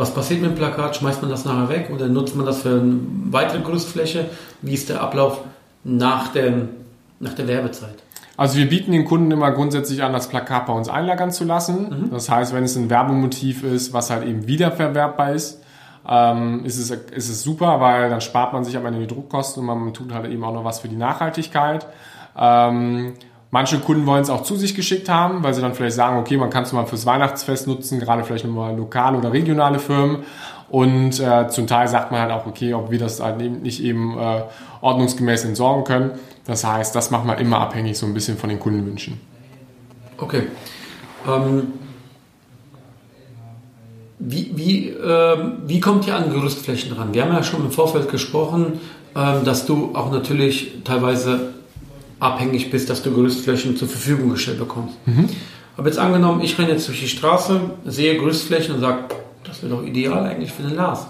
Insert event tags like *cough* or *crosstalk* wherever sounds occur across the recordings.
Was passiert mit dem Plakat? Schmeißt man das nachher weg oder nutzt man das für eine weitere Gerüstfläche? Wie ist der Ablauf nach, dem, nach der Werbezeit? Also wir bieten den Kunden immer grundsätzlich an, das Plakat bei uns einlagern zu lassen. Mhm. Das heißt, wenn es ein Werbemotiv ist, was halt eben wiederverwerbbar ist, ähm, ist, es, ist es super, weil dann spart man sich am Ende die Druckkosten und man tut halt eben auch noch was für die Nachhaltigkeit. Ähm, Manche Kunden wollen es auch zu sich geschickt haben, weil sie dann vielleicht sagen, okay, man kann es mal fürs Weihnachtsfest nutzen, gerade vielleicht nochmal lokale oder regionale Firmen. Und äh, zum Teil sagt man halt auch, okay, ob wir das halt nicht eben äh, ordnungsgemäß entsorgen können. Das heißt, das macht man immer abhängig so ein bisschen von den Kundenwünschen. Okay. Ähm, wie, wie, äh, wie kommt ihr an Gerüstflächen ran? Wir haben ja schon im Vorfeld gesprochen, ähm, dass du auch natürlich teilweise abhängig bist, dass du Gerüstflächen zur Verfügung gestellt bekommst. Mhm. Aber jetzt angenommen, ich renne jetzt durch die Straße, sehe Gerüstflächen und sage, das wäre doch ideal eigentlich für den Lars.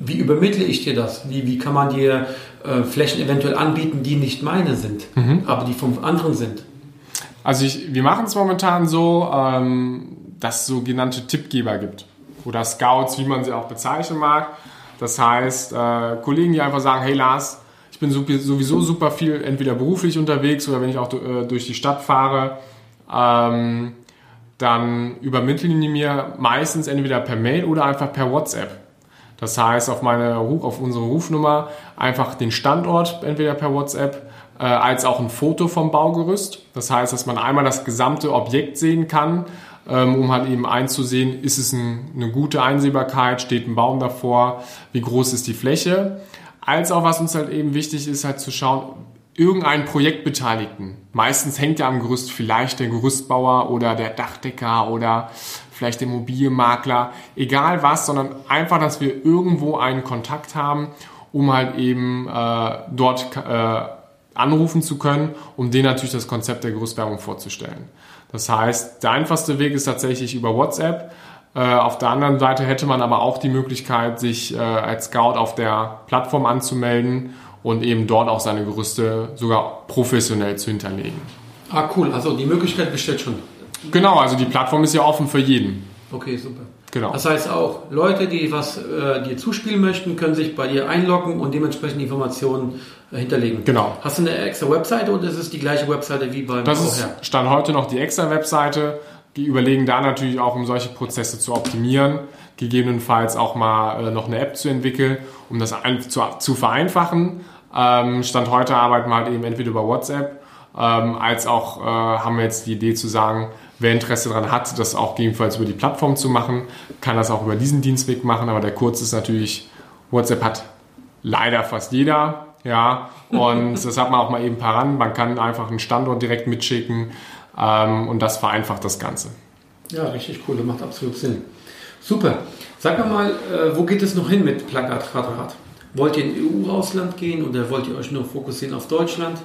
Wie übermittle ich dir das? Wie, wie kann man dir äh, Flächen eventuell anbieten, die nicht meine sind, mhm. aber die vom anderen sind? Also ich, wir machen es momentan so, ähm, dass es sogenannte Tippgeber gibt. Oder Scouts, wie man sie auch bezeichnen mag. Das heißt, äh, Kollegen, die einfach sagen, hey Lars, ich bin sowieso super viel entweder beruflich unterwegs oder wenn ich auch äh, durch die Stadt fahre, ähm, dann übermitteln die mir meistens entweder per Mail oder einfach per WhatsApp. Das heißt, auf, meine, auf unsere Rufnummer einfach den Standort entweder per WhatsApp äh, als auch ein Foto vom Baugerüst. Das heißt, dass man einmal das gesamte Objekt sehen kann, ähm, um halt eben einzusehen, ist es ein, eine gute Einsehbarkeit, steht ein Baum davor, wie groß ist die Fläche als auch was uns halt eben wichtig ist, halt zu schauen, irgendeinen Projektbeteiligten. Meistens hängt ja am Gerüst vielleicht der Gerüstbauer oder der Dachdecker oder vielleicht der Immobilienmakler, egal was, sondern einfach, dass wir irgendwo einen Kontakt haben, um halt eben äh, dort äh, anrufen zu können, um denen natürlich das Konzept der Gerüstwerbung vorzustellen. Das heißt, der einfachste Weg ist tatsächlich über WhatsApp. Äh, auf der anderen Seite hätte man aber auch die Möglichkeit, sich äh, als Scout auf der Plattform anzumelden und eben dort auch seine Gerüste sogar professionell zu hinterlegen. Ah, cool. Also die Möglichkeit besteht schon. Genau, also die Plattform ist ja offen für jeden. Okay, super. Genau. Das heißt auch, Leute, die was äh, dir zuspielen möchten, können sich bei dir einloggen und dementsprechend Informationen äh, hinterlegen. Genau. Hast du eine extra Webseite oder ist es die gleiche Webseite wie beim Das ist Stand heute noch die extra Webseite. Die überlegen da natürlich auch, um solche Prozesse zu optimieren, gegebenenfalls auch mal äh, noch eine App zu entwickeln, um das zu, zu vereinfachen. Ähm, Stand heute arbeiten wir halt eben entweder über WhatsApp, ähm, als auch äh, haben wir jetzt die Idee zu sagen, wer Interesse daran hat, das auch gegebenenfalls über die Plattform zu machen, kann das auch über diesen Dienstweg machen. Aber der Kurz ist natürlich, WhatsApp hat leider fast jeder. Ja, und *laughs* das hat man auch mal eben paran. Man kann einfach einen Standort direkt mitschicken. Ähm, und das vereinfacht das Ganze. Ja, richtig cool, das macht absolut Sinn. Super. Sag mal, äh, wo geht es noch hin mit Plakat Quadrat? Wollt ihr in EU-Ausland gehen oder wollt ihr euch nur fokussieren auf Deutschland?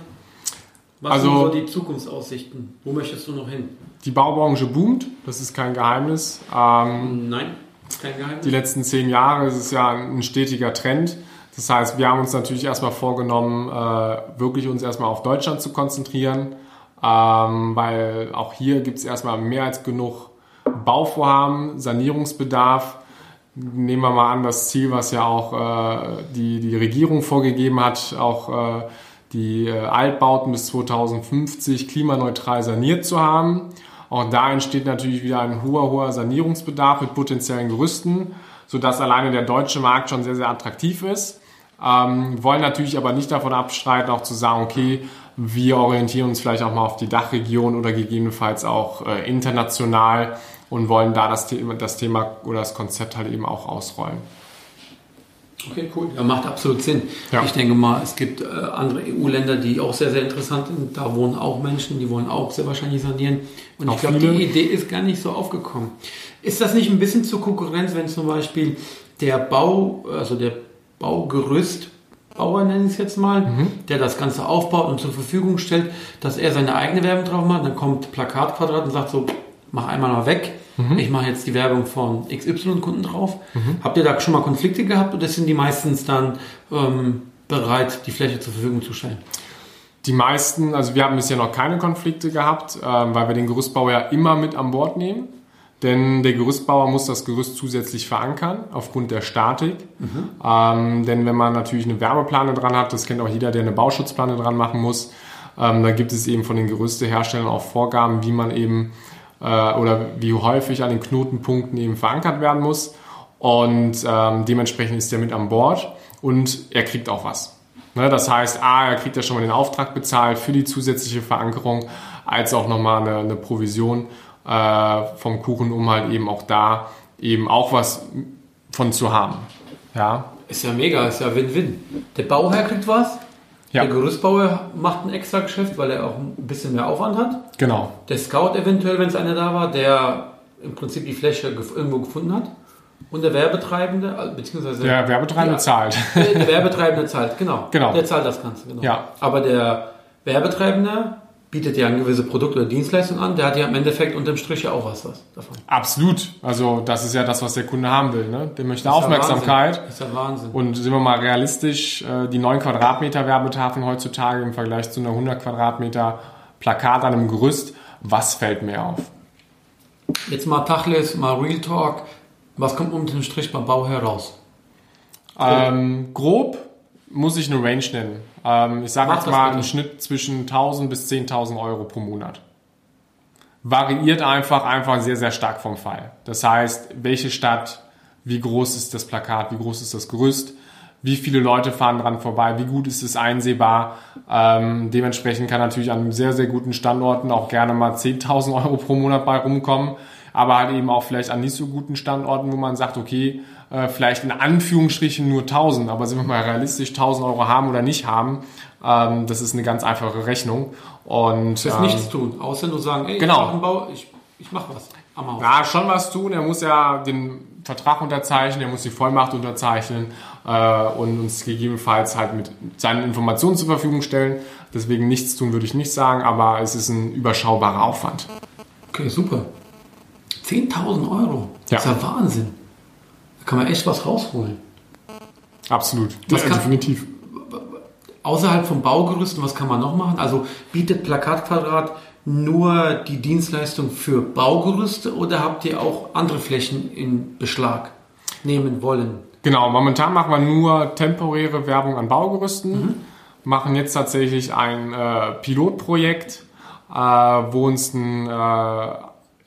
Was also, sind so die Zukunftsaussichten? Wo möchtest du noch hin? Die Baubranche boomt, das ist kein Geheimnis. Ähm, Nein, kein Geheimnis. Die letzten zehn Jahre ist es ja ein stetiger Trend. Das heißt, wir haben uns natürlich erstmal vorgenommen, äh, wirklich uns erstmal auf Deutschland zu konzentrieren ähm, weil auch hier gibt es erstmal mehr als genug Bauvorhaben, Sanierungsbedarf. Nehmen wir mal an, das Ziel, was ja auch äh, die, die Regierung vorgegeben hat, auch äh, die äh, Altbauten bis 2050 klimaneutral saniert zu haben. Auch da entsteht natürlich wieder ein hoher, hoher Sanierungsbedarf mit potenziellen Gerüsten, sodass alleine der deutsche Markt schon sehr, sehr attraktiv ist. Ähm, wollen natürlich aber nicht davon abstreiten, auch zu sagen, okay, wir orientieren uns vielleicht auch mal auf die Dachregion oder gegebenenfalls auch äh, international und wollen da das Thema, das Thema oder das Konzept halt eben auch ausrollen. Okay, cool. Ja, macht absolut Sinn. Ja. Ich denke mal, es gibt äh, andere EU-Länder, die auch sehr, sehr interessant sind. Da wohnen auch Menschen, die wollen auch sehr wahrscheinlich sanieren. Und Auch ich glaube, die Idee ist gar nicht so aufgekommen. Ist das nicht ein bisschen zur Konkurrenz, wenn zum Beispiel der Bau, also der Baugerüstbauer, nenne ich es jetzt mal, Mhm. der das Ganze aufbaut und zur Verfügung stellt, dass er seine eigene Werbung drauf macht, dann kommt Plakatquadrat und sagt so, mach einmal mal weg. Mhm. Ich mache jetzt die Werbung von XY-Kunden drauf. Habt ihr da schon mal Konflikte gehabt oder sind die meistens dann ähm, bereit, die Fläche zur Verfügung zu stellen? Die meisten, also wir haben bisher noch keine Konflikte gehabt, ähm, weil wir den Gerüstbauer ja immer mit an Bord nehmen. Denn der Gerüstbauer muss das Gerüst zusätzlich verankern, aufgrund der Statik. Ähm, denn wenn man natürlich eine Wärmeplane dran hat, das kennt auch jeder, der eine Bauschutzplane dran machen muss, ähm, dann gibt es eben von den Gerüsteherstellern auch Vorgaben, wie man eben äh, oder wie häufig an den Knotenpunkten eben verankert werden muss. Und ähm, dementsprechend ist er mit an Bord und er kriegt auch was. Ne, das heißt, A, er kriegt ja schon mal den Auftrag bezahlt für die zusätzliche Verankerung, als auch nochmal eine, eine Provision äh, vom Kuchen, um halt eben auch da eben auch was von zu haben. Ja, Ist ja mega, ist ja Win-Win. Der Bauherr kriegt was, Ja. der Gerüstbauer macht ein extra Geschäft, weil er auch ein bisschen mehr Aufwand hat. genau. Der Scout eventuell, wenn es einer da war, der im Prinzip die Fläche irgendwo gefunden hat. Und der Werbetreibende, beziehungsweise Der Werbetreibende Ja. zahlt. Der, der Werbetreibende zahlt, genau. Genau. Der zahlt das Ganze, genau. Ja. Aber der Werbetreibende bietet ja ein gewisse Produkt oder Dienstleistung an, der hat ja im Endeffekt unterm Strich ja auch was, was davon. Absolut. Also das ist ja das, was der Kunde haben will. Ne? Der möchte ja Aufmerksamkeit. Wahnsinn. Ist ja Wahnsinn. Und sind wir mal realistisch, äh, die 9 Quadratmeter Werbetafeln heutzutage im Vergleich zu einer 100 Quadratmeter Plakat an einem Gerüst, was fällt mir auf? Jetzt mal Tachles, mal Real Talk. Was kommt unter dem Strich beim Bau heraus? Ähm, grob muss ich eine Range nennen. Ähm, ich sage jetzt mal bitte. einen Schnitt zwischen 1000 bis 10.000 Euro pro Monat. Variiert einfach, einfach sehr, sehr stark vom Fall. Das heißt, welche Stadt, wie groß ist das Plakat, wie groß ist das Gerüst, wie viele Leute fahren dran vorbei, wie gut ist es einsehbar. Ähm, dementsprechend kann natürlich an sehr, sehr guten Standorten auch gerne mal 10.000 Euro pro Monat bei rumkommen, aber halt eben auch vielleicht an nicht so guten Standorten, wo man sagt, okay, äh, vielleicht in Anführungsstrichen nur 1000, aber sind wir mal realistisch, 1000 Euro haben oder nicht haben, ähm, das ist eine ganz einfache Rechnung. Und Das ist ähm, nichts tun, außer nur sagen, ey, Genau. ich mache ich, ich mache was am Haus. ja, schon was tun. Er muss ja den Vertrag unterzeichnen, er muss die Vollmacht unterzeichnen äh, und uns gegebenenfalls halt mit seinen Informationen zur Verfügung stellen. Deswegen nichts tun würde ich nicht sagen, aber es ist ein überschaubarer Aufwand. Okay, super. 10.000 Euro. Ja. Das ist ja Wahnsinn. Da kann man echt was rausholen. Absolut. Was Ja, kann- definitiv. Außerhalb vom Baugerüsten, was kann man noch machen? Also bietet Plakatquadrat nur die Dienstleistung für Baugerüste oder habt ihr auch andere Flächen in Beschlag nehmen wollen? Genau, momentan machen wir nur temporäre Werbung an Baugerüsten. Machen jetzt tatsächlich ein äh, Pilotprojekt, äh, wo uns ein äh,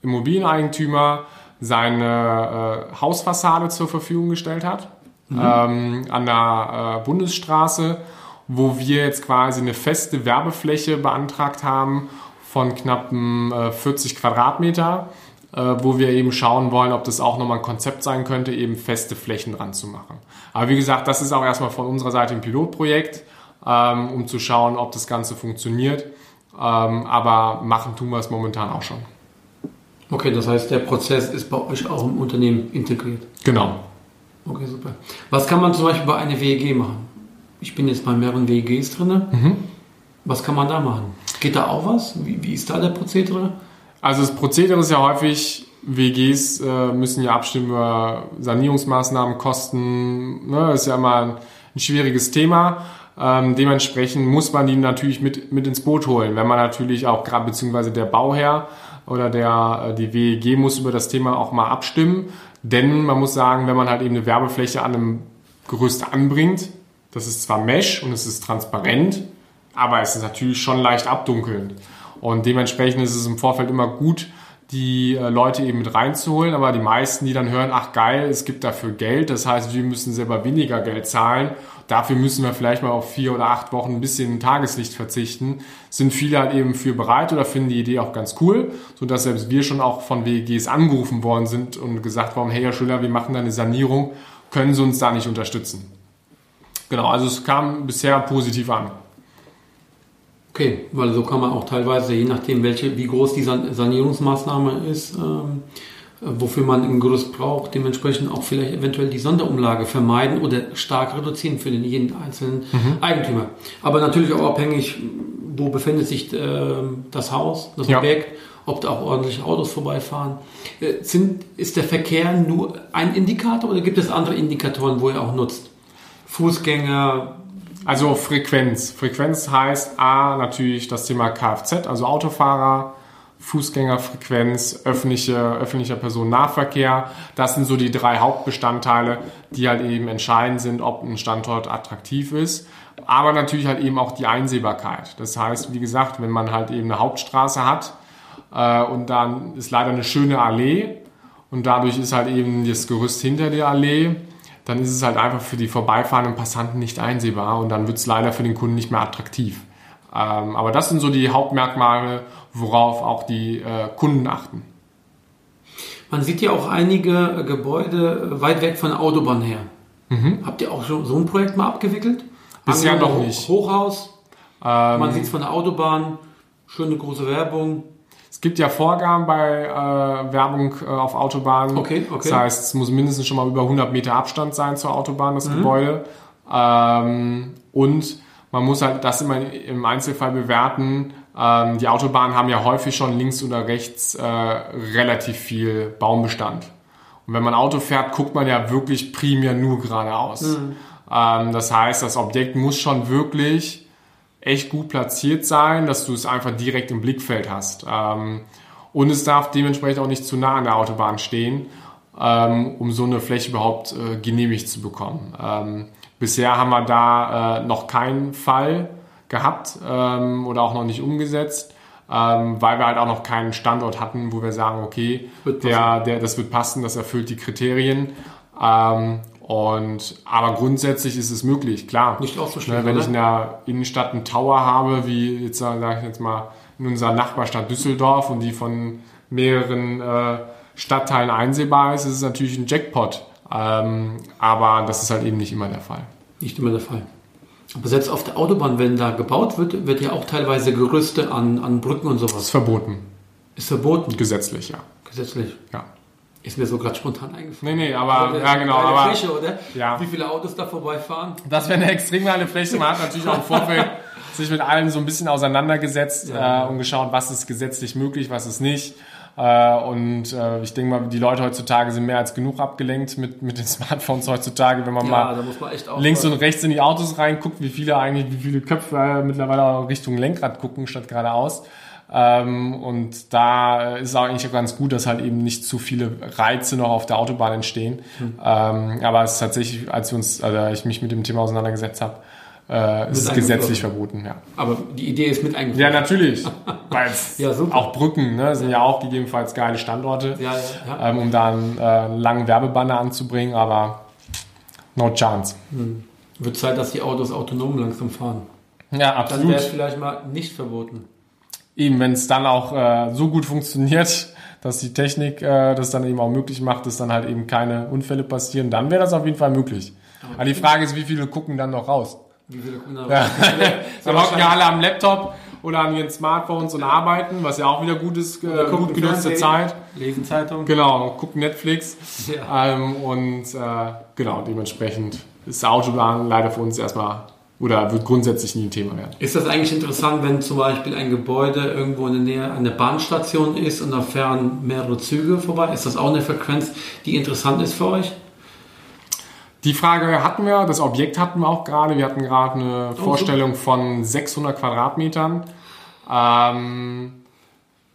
Immobilieneigentümer seine äh, Hausfassade zur Verfügung gestellt hat. Ähm, an der äh, Bundesstraße, wo wir jetzt quasi eine feste Werbefläche beantragt haben von knappen äh, 40 Quadratmeter, äh, wo wir eben schauen wollen, ob das auch nochmal ein Konzept sein könnte, eben feste Flächen dran zu machen. Aber wie gesagt, das ist auch erstmal von unserer Seite ein Pilotprojekt, ähm, um zu schauen, ob das Ganze funktioniert. Ähm, aber machen tun wir es momentan auch schon. Okay, das heißt, der Prozess ist bei euch auch im Unternehmen integriert. Genau. Okay, super. Was kann man zum Beispiel bei einer WEG machen? Ich bin jetzt bei mehreren WEGs drin. Was kann man da machen? Geht da auch was? Wie, wie ist da der Prozedere? Also das Prozedere ist ja häufig, WGs äh, müssen ja abstimmen über Sanierungsmaßnahmen, Kosten. Ne? Das ist ja immer ein, ein schwieriges Thema. Ähm, dementsprechend muss man die natürlich mit, mit ins Boot holen. Wenn man natürlich auch gerade, beziehungsweise der Bauherr oder der, äh, die WEG muss über das Thema auch mal abstimmen. Denn man muss sagen, wenn man halt eben eine Werbefläche an einem Gerüst anbringt, das ist zwar Mesh und es ist transparent, aber es ist natürlich schon leicht abdunkelnd. Und dementsprechend ist es im Vorfeld immer gut, die äh, Leute eben mit reinzuholen. Aber die meisten, die dann hören, ach geil, es gibt dafür Geld, das heißt, wir müssen selber weniger Geld zahlen. Dafür müssen wir vielleicht mal auf vier oder acht Wochen ein bisschen Tageslicht verzichten. Sind viele halt eben für bereit oder finden die Idee auch ganz cool, sodass selbst wir schon auch von WEGs angerufen worden sind und gesagt haben, hey Herr Schüller, wir machen da eine Sanierung, können Sie uns da nicht unterstützen? Genau, also es kam bisher positiv an. Okay, weil so kann man auch teilweise, je nachdem, welche, wie groß die San Sanierungsmaßnahme ist, ähm, wofür man ein Gerüst braucht, dementsprechend auch vielleicht eventuell die Sonderumlage vermeiden oder stark reduzieren für den jeden einzelnen Mhm. Eigentümer. Aber natürlich auch abhängig, wo befindet sich äh, das Haus, das Ja. Objekt, ob da auch ordentliche Autos vorbeifahren. Äh, sind, ist der Verkehr nur ein Indikator oder gibt es andere Indikatoren, wo ihr auch nutzt? Fußgänger, Also Frequenz. Frequenz heißt A natürlich das Thema Kfz, also Autofahrer, Fußgängerfrequenz, öffentliche, öffentlicher Personennahverkehr. Das sind so die drei Hauptbestandteile, die halt eben entscheidend sind, ob ein Standort attraktiv ist. Aber natürlich halt eben auch die Einsehbarkeit. Das heißt, wie gesagt, wenn man halt eben eine Hauptstraße hat äh, und dann ist leider eine schöne Allee und dadurch ist halt eben das Gerüst hinter der Allee, dann ist es halt einfach für die vorbeifahrenden Passanten nicht einsehbar und dann wird es leider für den Kunden nicht mehr attraktiv. Ähm, aber das sind so die Hauptmerkmale, worauf auch die äh, Kunden achten. Man sieht ja auch einige äh, Gebäude äh, weit weg von der Autobahn her. Habt ihr auch schon so ein Projekt mal abgewickelt? Mhm. Bisher noch nicht. Hochhaus, Ähm, man sieht es von der Autobahn, schöne große Werbung. Es gibt ja Vorgaben bei äh, Werbung äh, auf Autobahnen. Okay, okay. Das heißt, es muss mindestens schon mal über 100 Meter Abstand sein zur Autobahn, Mhm. das Gebäude. Ähm, und man muss halt das immer im Einzelfall bewerten. Ähm, die Autobahnen haben ja häufig schon links oder rechts äh, relativ viel Baumbestand. Und wenn man Auto fährt, guckt man ja wirklich primär nur geradeaus. Ähm, das heißt, das Objekt muss schon wirklich echt gut platziert sein, dass du es einfach direkt im Blickfeld hast. Ähm, und es darf dementsprechend auch nicht zu nah an der Autobahn stehen, ähm, um so eine Fläche überhaupt äh, genehmigt zu bekommen. Ähm, bisher haben wir da äh, noch keinen Fall gehabt oder auch noch nicht umgesetzt, ähm, weil wir halt auch noch keinen Standort hatten, wo wir sagen, okay, der, der, das wird passen, das erfüllt die Kriterien. Ähm, und, aber grundsätzlich ist es möglich, klar. Nicht auszuschließen, Ne, wenn oder? ich in der Innenstadt einen Tower habe, wie jetzt sage ich jetzt mal in unserer Nachbarstadt Düsseldorf und die von mehreren äh, Stadtteilen einsehbar ist, ist es natürlich ein Jackpot. Ähm, aber das ist halt eben nicht immer der Fall. Nicht immer der Fall. Aber selbst auf der Autobahn, wenn da gebaut wird, wird ja auch teilweise Gerüste an, an Brücken und Das ist sowas. verboten, Ist verboten, gesetzlich, ja. gesetzlich. ja. Ist mir so gerade spontan eingefallen. Nee, nee, aber ja genau, aber Fläche, oder? Ja. Wie viele Autos da vorbeifahren? Das wäre eine extrem geile Fläche. Man hat natürlich auch im Vorfeld sich mit allem so ein bisschen auseinandergesetzt Ja. äh, und geschaut, was ist gesetzlich möglich, was ist nicht. Äh, und äh, ich denke mal, die Leute heutzutage sind mehr als genug abgelenkt mit, mit den *laughs* Smartphones heutzutage, wenn man Ja, mal man links und rechts in die Autos reinguckt, wie viele eigentlich, wie viele Köpfe äh, mittlerweile auch Richtung Lenkrad gucken statt geradeaus. Ähm, und da ist es auch eigentlich auch ganz gut, dass halt eben nicht zu viele Reize noch auf der Autobahn entstehen. Ähm, aber es ist tatsächlich, als wir uns, also ich mich mit dem Thema auseinandergesetzt habe, äh, ist es gesetzlich verboten, ja. Aber die Idee ist mit Ja, eingeflossen. natürlich. *laughs* Weil Ja, auch Brücken ne, sind ja auch gegebenenfalls geile Standorte, Ja, ja, ja. Ähm, um da einen, äh, langen Werbebanner anzubringen, aber no chance. Wird Zeit, dass die Autos autonom langsam fahren. Ja, Dann absolut. wäre es vielleicht mal nicht verboten. Eben, wenn es dann auch äh, so gut funktioniert, *laughs* dass die Technik äh, das dann eben auch möglich macht, dass dann halt eben keine Unfälle passieren, dann wäre das auf jeden Fall möglich. Aber die Frage ist, wie viele gucken dann noch raus? Wie viele gucken da Ja. Sehr *laughs* *laughs* Dann hocken ja alle am Laptop oder an ihren Smartphones und arbeiten, was ja auch wieder gut ist, äh, gut genutzte Zeit. Lesen Zeitung. Genau, gucken Netflix. Ja. Ähm, und äh, genau, dementsprechend ist der Autobahn leider für uns erstmal oder wird grundsätzlich nie ein Thema werden. Ist das eigentlich interessant, wenn zum Beispiel ein Gebäude irgendwo in der Nähe einer Bahnstation ist und da fahren mehrere Züge vorbei? Ist das auch eine Frequenz, die interessant ist für euch? Die Frage hatten wir, das Objekt hatten wir auch gerade. Wir hatten gerade eine Vorstellung von 600 Quadratmetern. Ähm,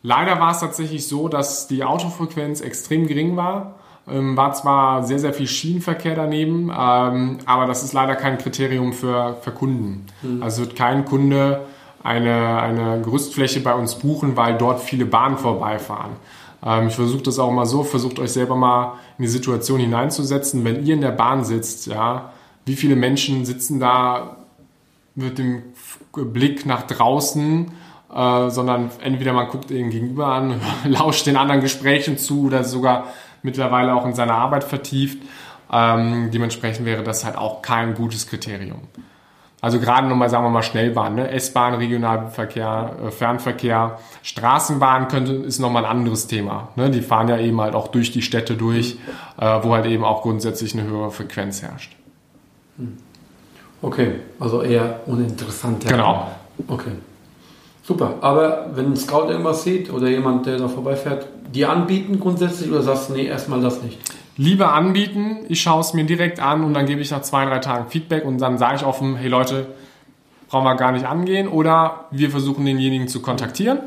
leider war es tatsächlich so, dass die Autofrequenz extrem gering war. Ähm, war zwar sehr, sehr viel Schienenverkehr daneben, ähm, aber das ist leider kein Kriterium für, für Kunden. Also wird kein Kunde eine, eine Gerüstfläche bei uns buchen, weil dort viele Bahnen vorbeifahren. Ähm, ich versuche das auch mal so, versucht euch selber mal in die Situation hineinzusetzen, wenn ihr in der Bahn sitzt, ja, wie viele Menschen sitzen da mit dem Blick nach draußen, äh, sondern entweder man guckt den Gegenüber an, *laughs* lauscht den anderen Gesprächen zu oder sogar mittlerweile auch in seiner Arbeit vertieft. Ähm, dementsprechend wäre das halt auch kein gutes Kriterium. Also gerade nochmal, sagen wir mal, Schnellbahn, ne? S-Bahn, Regionalverkehr, äh, Fernverkehr, Straßenbahn könnte, ist nochmal ein anderes Thema. Ne? Die fahren ja eben halt auch durch die Städte durch, äh, wo halt eben auch grundsätzlich eine höhere Frequenz herrscht. Okay, also eher uninteressant. ja. Genau. Okay. Super. Aber wenn ein Scout irgendwas sieht oder jemand, der da vorbeifährt, die anbieten grundsätzlich oder sagst du, nee, erstmal das nicht? Lieber anbieten, ich schaue es mir direkt an und dann gebe ich nach zwei, drei Tagen Feedback und dann sage ich offen, hey Leute, brauchen wir gar nicht angehen oder wir versuchen denjenigen zu kontaktieren.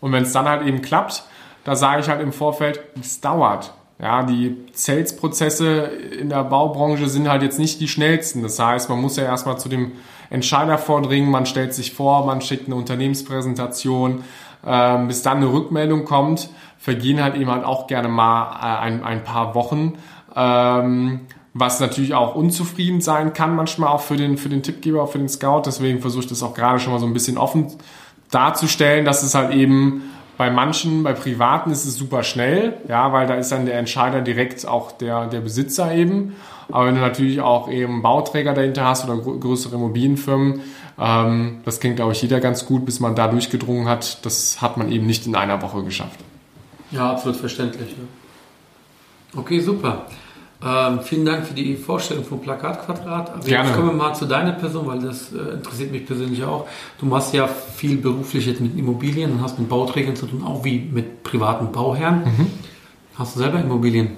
Und wenn es dann halt eben klappt, da sage ich halt im Vorfeld, es dauert. Ja, die Sales-Prozesse in der Baubranche sind halt jetzt nicht die schnellsten. Das heißt, man muss ja erstmal zu dem Entscheider vordringen, man stellt sich vor, man schickt eine Unternehmenspräsentation, ähm, bis dann eine Rückmeldung kommt, vergehen halt eben halt auch gerne mal äh, ein, ein paar Wochen. Ähm, was natürlich auch unzufrieden sein kann, manchmal auch für den, für den Tippgeber, für den Scout. Deswegen versuche ich das auch gerade schon mal so ein bisschen offen darzustellen, dass es halt eben bei manchen, bei Privaten ist es super schnell, ja, weil da ist dann der Entscheider direkt auch der, der Besitzer eben. Aber wenn du natürlich auch eben Bauträger dahinter hast oder grö- größere Immobilienfirmen, ähm, das kennt, glaube ich, jeder ganz gut, bis man da durchgedrungen hat. Das hat man eben nicht in einer Woche geschafft. Ja, absolut verständlich. Ja. Okay, super. Ähm, vielen Dank für die Vorstellung vom Plakatquadrat. Aber Gerne. jetzt kommen wir mal zu deiner Person, weil das äh, interessiert mich persönlich auch. Du machst ja viel beruflich jetzt mit Immobilien und hast mit Bauträgern zu tun, auch wie mit privaten Bauherren. Hast du selber Immobilien?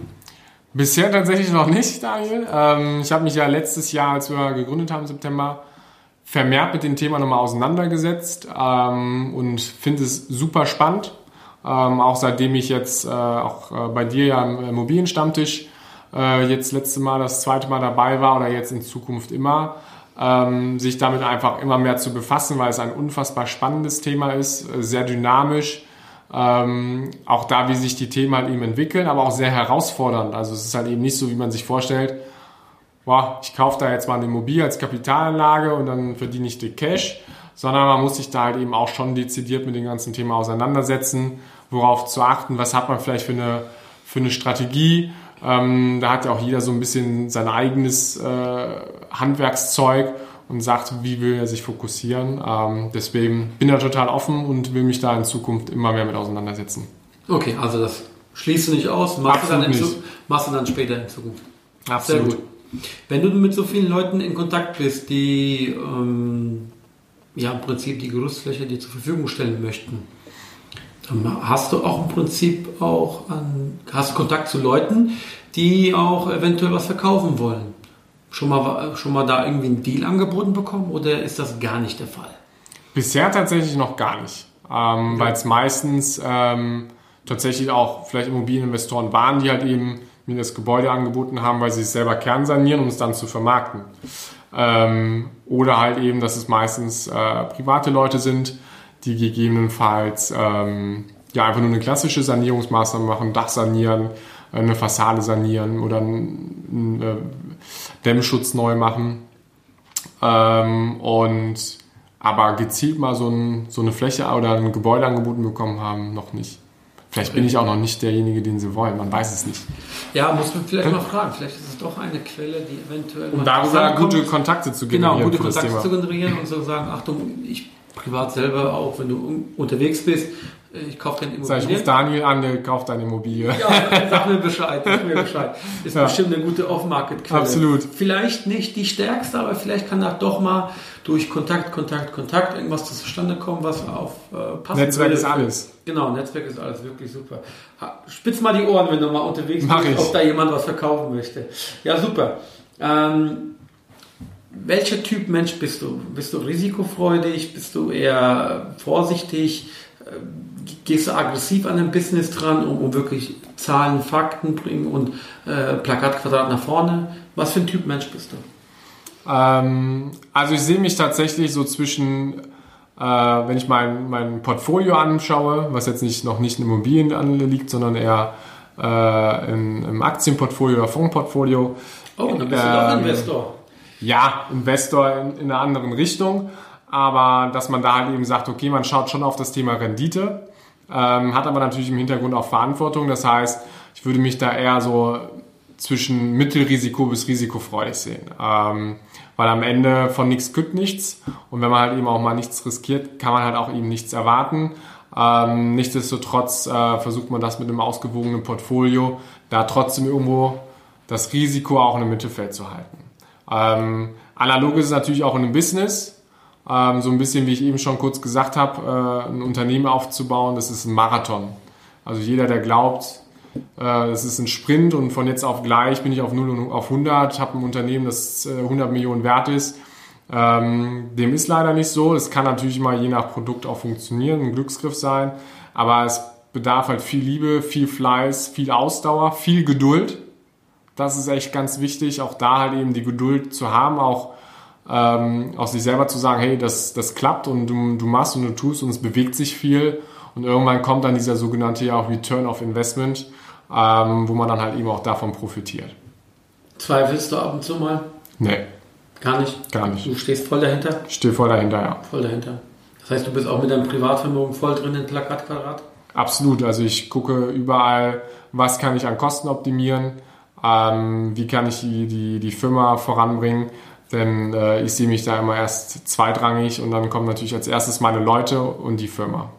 Bisher tatsächlich noch nicht, Daniel. Ähm, ich habe mich ja letztes Jahr, als wir gegründet haben im September, vermehrt mit dem Thema nochmal auseinandergesetzt ähm, und finde es super spannend. Ähm, auch seitdem ich jetzt äh, auch äh, bei dir ja im Immobilienstammtisch äh, jetzt letzte Mal das zweite Mal dabei war oder jetzt in Zukunft immer, ähm, sich damit einfach immer mehr zu befassen, weil es ein unfassbar spannendes Thema ist, äh, sehr dynamisch. Ähm, auch da, wie sich die Themen halt eben entwickeln, aber auch sehr herausfordernd. Also es ist halt eben nicht so, wie man sich vorstellt, boah, ich kaufe da jetzt mal eine Immobilie als Kapitalanlage und dann verdiene ich die Cash, sondern man muss sich da halt eben auch schon dezidiert mit dem ganzen Thema auseinandersetzen, worauf zu achten, was hat man vielleicht für eine, für eine Strategie. Ähm, da hat ja auch jeder so ein bisschen sein eigenes äh, Handwerkszeug und sagt, wie will er sich fokussieren. Ähm, deswegen bin ich da total offen und will mich da in Zukunft immer mehr mit auseinandersetzen. Okay, also das schließt du nicht aus, machst, du dann, in Absolut Zu- machst du dann später in Zukunft. Sehr Absolut. gut. Wenn du mit so vielen Leuten in Kontakt bist, die ähm, ja im Prinzip die Gerüstfläche dir zur Verfügung stellen möchten, dann hast du auch im Prinzip auch an, hast Kontakt zu Leuten, die auch eventuell was verkaufen wollen. Schon mal, schon mal da irgendwie einen Deal angeboten bekommen oder ist das gar nicht der Fall? Bisher tatsächlich noch gar nicht, ähm, weil es meistens ähm, tatsächlich auch vielleicht Immobilieninvestoren waren, die halt eben mir das Gebäude angeboten haben, weil sie es selber kernsanieren, um es dann zu vermarkten. Ähm, oder halt eben, dass es meistens äh, private Leute sind, die gegebenenfalls ähm, ja einfach nur eine klassische Sanierungsmaßnahme machen, Dach sanieren, äh, eine Fassade sanieren oder einen, einen äh, Dämmschutz neu machen. Ähm, und aber gezielt mal so, ein, so eine Fläche oder ein Gebäude angeboten bekommen haben, noch nicht. Vielleicht bin ich auch noch nicht derjenige, den sie wollen, man weiß es nicht. Ja, muss man vielleicht mal fragen. Vielleicht ist es doch eine Quelle, die eventuell. Um darüber gute Kontakte zu Genau, generieren gute für das Kontakte zu generieren und zu sagen, Achtung, ich privat selber auch, wenn du un- unterwegs bist, ich kaufe keine Sag ich, ruf Immobilie. Daniel an, der kauft deine Immobilie. Ja, sag mir Bescheid, sag mir Bescheid. *laughs* Ist Ja. bestimmt eine gute Off-Market-Quelle. Absolut. Vielleicht nicht die stärkste, aber vielleicht kann da doch mal durch Kontakt, Kontakt, Kontakt irgendwas zustande kommen, was auf äh, passen Netzwerk würde. ist alles. Genau, Netzwerk ist alles wirklich super. Spitz mal die Ohren, wenn du mal unterwegs Mach bist, ich. ob da jemand was verkaufen möchte. Ja, super. Ähm, welcher Typ Mensch bist du? Bist du risikofreudig? Bist du eher vorsichtig? Äh, Gehst du aggressiv an dein Business dran, um, um wirklich Zahlen, Fakten bringen und äh, Plakatquadrat nach vorne? Was für ein Typ Mensch bist du? Ähm, also ich sehe mich tatsächlich so zwischen, äh, wenn ich mein, mein Portfolio anschaue, was jetzt nicht, noch nicht in Immobilien anliegt, sondern eher äh, in, im Aktienportfolio oder Fondsportfolio. Oh, dann bist du doch Ähm, Investor. ja, Investor in, in einer anderen Richtung, aber dass man da halt eben sagt, okay, man schaut schon auf das Thema Rendite, ähm, hat aber natürlich im Hintergrund auch Verantwortung. Das heißt, ich würde mich da eher so zwischen Mittelrisiko bis risikofreudig sehen. Ähm, weil am Ende von nichts kütt nichts. Und wenn man halt eben auch mal nichts riskiert, kann man halt auch eben nichts erwarten. Ähm, nichtsdestotrotz äh, versucht man das mit einem ausgewogenen Portfolio, da trotzdem irgendwo das Risiko auch in im Mittelfeld zu halten. Ähm, analog ist es natürlich auch in einem Business. Ähm, so ein bisschen, wie ich eben schon kurz gesagt habe, äh, ein Unternehmen aufzubauen, das ist ein Marathon. Also jeder, der glaubt, äh, es ist ein Sprint und von jetzt auf gleich bin ich auf 0 und auf 100, habe ein Unternehmen, das 100 äh, Millionen wert ist. Ähm, dem ist leider nicht so. Es kann natürlich mal je nach Produkt auch funktionieren, ein Glücksgriff sein, aber es bedarf halt viel Liebe, viel Fleiß, viel Ausdauer, viel Geduld. Das ist echt ganz wichtig, auch da halt eben die Geduld zu haben, auch ähm, aus sich selber zu sagen, hey, das, das klappt und du, du machst und du tust und es bewegt sich viel und irgendwann kommt dann dieser sogenannte ja auch Return of Investment ähm, wo man dann halt eben auch davon profitiert. Zweifelst du ab und zu mal? Nee. Gar nicht? Gar nicht. Du stehst voll dahinter? Ich stehe voll dahinter, ja. Voll dahinter. Das heißt, du bist auch mit deinem Privatvermögen voll drin in Plakatquadrat? Absolut. Also ich gucke überall, was kann ich an Kosten optimieren, ähm, wie kann ich die, die, die Firma voranbringen. Denn äh, ich sehe mich da immer erst zweitrangig und dann kommen natürlich als erstes meine Leute und die Firma.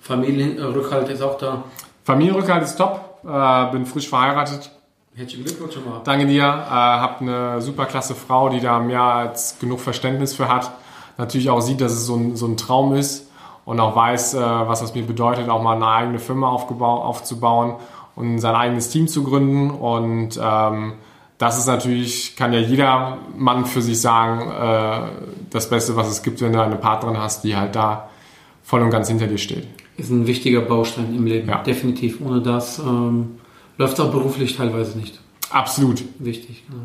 Familienrückhalt ist auch da. Familienrückhalt ist top, äh, bin frisch verheiratet. Herzlichen Glückwunsch schon mal. Danke dir. Äh, hab eine super klasse Frau, die da mehr als genug Verständnis für hat. Natürlich auch sieht, dass es so ein, so ein Traum ist und auch weiß, äh, was das mir bedeutet, auch mal eine eigene Firma aufzubauen und sein eigenes Team zu gründen. Und ähm, das ist natürlich, kann ja jeder Mann für sich sagen, äh, das Beste, was es gibt, wenn du eine Partnerin hast, die halt da voll und ganz hinter dir steht ist ein wichtiger Baustein im Leben, ja. definitiv. Ohne das ähm, läuft es auch beruflich teilweise nicht. Absolut. Wichtig. Genau.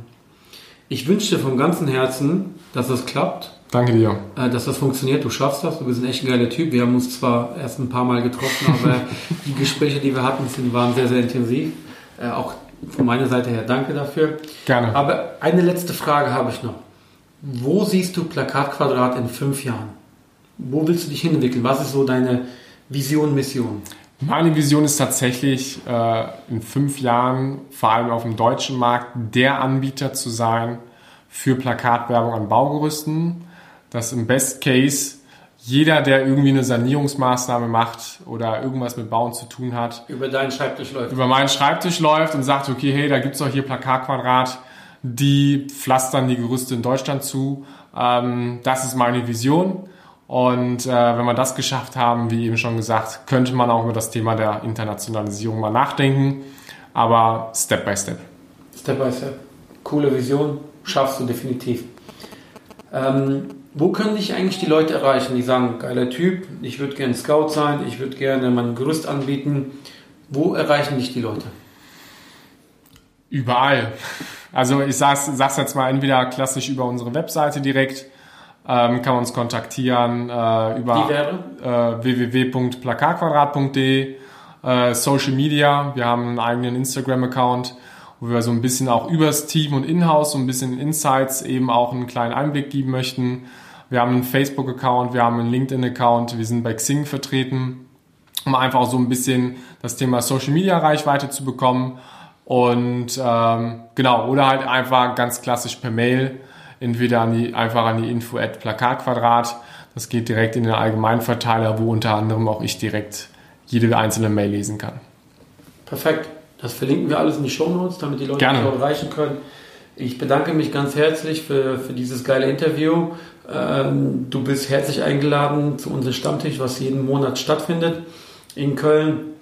Ich wünsche dir von ganzem Herzen, dass das klappt. Danke dir. Äh, dass das funktioniert. Du schaffst das. Du bist ein echt ein geiler Typ. Wir haben uns zwar erst ein paar Mal getroffen, aber *laughs* die Gespräche, die wir hatten, sind, waren sehr, sehr intensiv. Äh, auch von meiner Seite her danke dafür. Gerne. Aber eine letzte Frage habe ich noch. Wo siehst du Plakatquadrat in fünf Jahren? Wo willst du dich hinentwickeln? Was ist so deine, Vision, Mission? Meine Vision ist tatsächlich, äh, in fünf Jahren, vor allem auf dem deutschen Markt, der Anbieter zu sein für Plakatwerbung an Baugerüsten. Dass im Best Case jeder, der irgendwie eine Sanierungsmaßnahme macht oder irgendwas mit Bauen zu tun hat, über deinen Schreibtisch läuft. Über meinen Schreibtisch läuft und sagt, okay, hey, da gibt es doch hier Plakatquadrat, die pflastern die Gerüste in Deutschland zu. Ähm, das ist meine Vision. Und äh, wenn wir das geschafft haben, wie eben schon gesagt, könnte man auch über das Thema der Internationalisierung mal nachdenken. Aber Step by Step. Step by Step. Coole Vision, schaffst du definitiv. Ähm, wo können dich eigentlich die Leute erreichen, die sagen, geiler Typ, ich würde gerne Scout sein, ich würde gerne mein Gerüst anbieten. Wo erreichen dich die Leute? Überall. Also ich sag's, sag's jetzt mal entweder klassisch über unsere Webseite direkt ähm, kann uns kontaktieren äh, über äh, www.plakatquadrat.de, äh, Social Media. Wir haben einen eigenen Instagram-Account, wo wir so ein bisschen auch übers Team und Inhouse so ein bisschen Insights eben auch einen kleinen Einblick geben möchten. Wir haben einen Facebook-Account, wir haben einen LinkedIn-Account, wir sind bei Xing vertreten, um einfach auch so ein bisschen das Thema Social Media Reichweite zu bekommen. Und ähm, genau, oder halt einfach ganz klassisch per Mail entweder an die, einfach an die Info at Plakatquadrat. Das geht direkt in den Allgemeinverteiler, wo unter anderem auch ich direkt jede einzelne Mail lesen kann. Perfekt. Das verlinken wir alles in die Show Notes, damit die Leute Gerne. auch erreichen können. Ich bedanke mich ganz herzlich für, für dieses geile Interview. Ähm, du bist herzlich eingeladen zu unserem Stammtisch, was jeden Monat stattfindet in Köln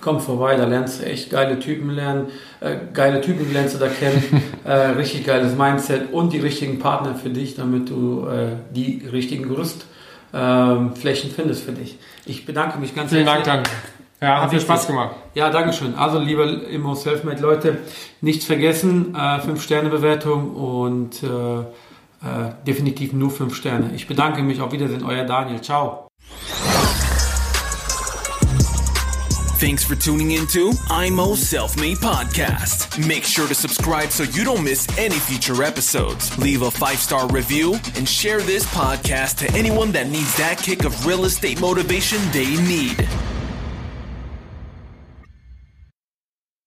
komm vorbei, da lernst du echt geile Typen lernen, äh, geile Typen lernst du da kennen, *laughs* äh, richtig geiles Mindset und die richtigen Partner für dich, damit du äh, die richtigen Gerüstflächen findest für dich. Ich bedanke mich ganz Vielen herzlich. Vielen Dank, danke. Ja, hat viel Spaß gemacht. Ja, danke schön. Also, liebe Immo Selfmade Leute, nichts vergessen, äh, 5-Sterne-Bewertung und äh, äh, definitiv nur 5 Sterne. Ich bedanke mich. Auf Wiedersehen, euer Daniel. Ciao. Thanks for tuning into IMO Self Made Podcast. Make sure to subscribe so you don't miss any future episodes. Leave a five star review and share this podcast to anyone that needs that kick of real estate motivation they need.